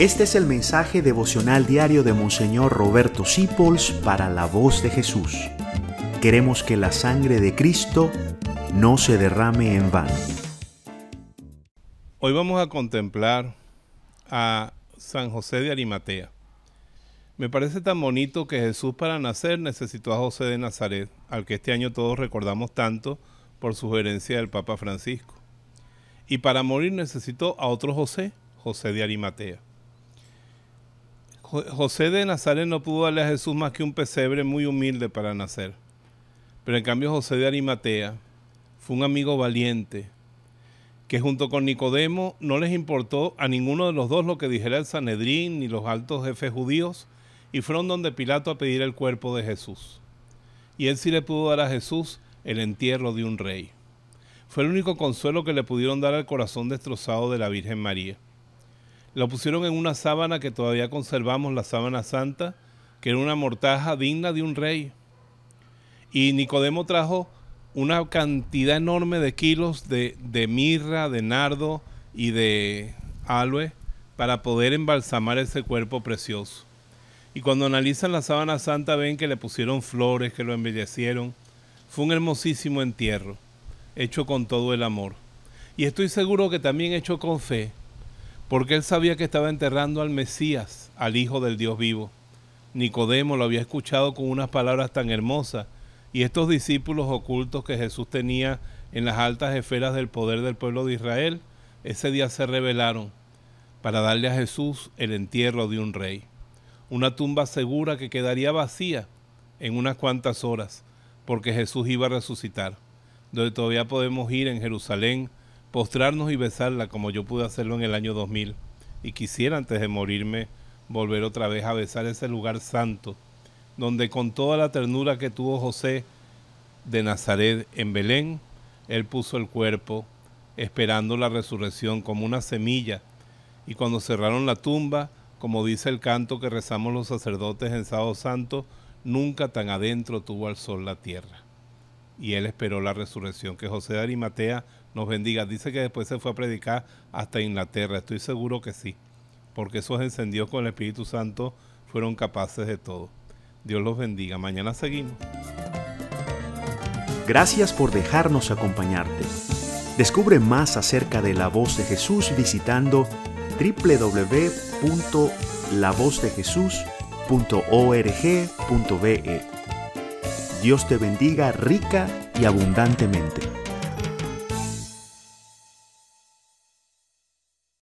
Este es el mensaje devocional diario de Monseñor Roberto Sipols para la voz de Jesús. Queremos que la sangre de Cristo no se derrame en vano. Hoy vamos a contemplar a San José de Arimatea. Me parece tan bonito que Jesús para nacer necesitó a José de Nazaret, al que este año todos recordamos tanto por sugerencia del Papa Francisco. Y para morir necesitó a otro José, José de Arimatea. José de Nazaret no pudo darle a Jesús más que un pesebre muy humilde para nacer. Pero en cambio José de Arimatea fue un amigo valiente, que junto con Nicodemo no les importó a ninguno de los dos lo que dijera el Sanedrín ni los altos jefes judíos, y fueron donde Pilato a pedir el cuerpo de Jesús. Y él sí le pudo dar a Jesús el entierro de un rey. Fue el único consuelo que le pudieron dar al corazón destrozado de la Virgen María. Lo pusieron en una sábana que todavía conservamos, la sábana santa, que era una mortaja digna de un rey. Y Nicodemo trajo una cantidad enorme de kilos de, de mirra, de nardo y de aloe para poder embalsamar ese cuerpo precioso. Y cuando analizan la sábana santa ven que le pusieron flores, que lo embellecieron. Fue un hermosísimo entierro, hecho con todo el amor. Y estoy seguro que también hecho con fe, porque él sabía que estaba enterrando al Mesías, al Hijo del Dios vivo. Nicodemo lo había escuchado con unas palabras tan hermosas, y estos discípulos ocultos que Jesús tenía en las altas esferas del poder del pueblo de Israel, ese día se rebelaron para darle a Jesús el entierro de un rey, una tumba segura que quedaría vacía en unas cuantas horas, porque Jesús iba a resucitar, donde todavía podemos ir en Jerusalén postrarnos y besarla como yo pude hacerlo en el año 2000 y quisiera antes de morirme volver otra vez a besar ese lugar santo donde con toda la ternura que tuvo José de Nazaret en Belén, él puso el cuerpo esperando la resurrección como una semilla y cuando cerraron la tumba, como dice el canto que rezamos los sacerdotes en Sábado Santo, nunca tan adentro tuvo al sol la tierra. Y él esperó la resurrección. Que José de Arimatea nos bendiga. Dice que después se fue a predicar hasta Inglaterra. Estoy seguro que sí, porque esos encendidos con el Espíritu Santo fueron capaces de todo. Dios los bendiga. Mañana seguimos. Gracias por dejarnos acompañarte. Descubre más acerca de la voz de Jesús visitando www.lavozdejesús.org.be. Dios te bendiga rica y abundantemente.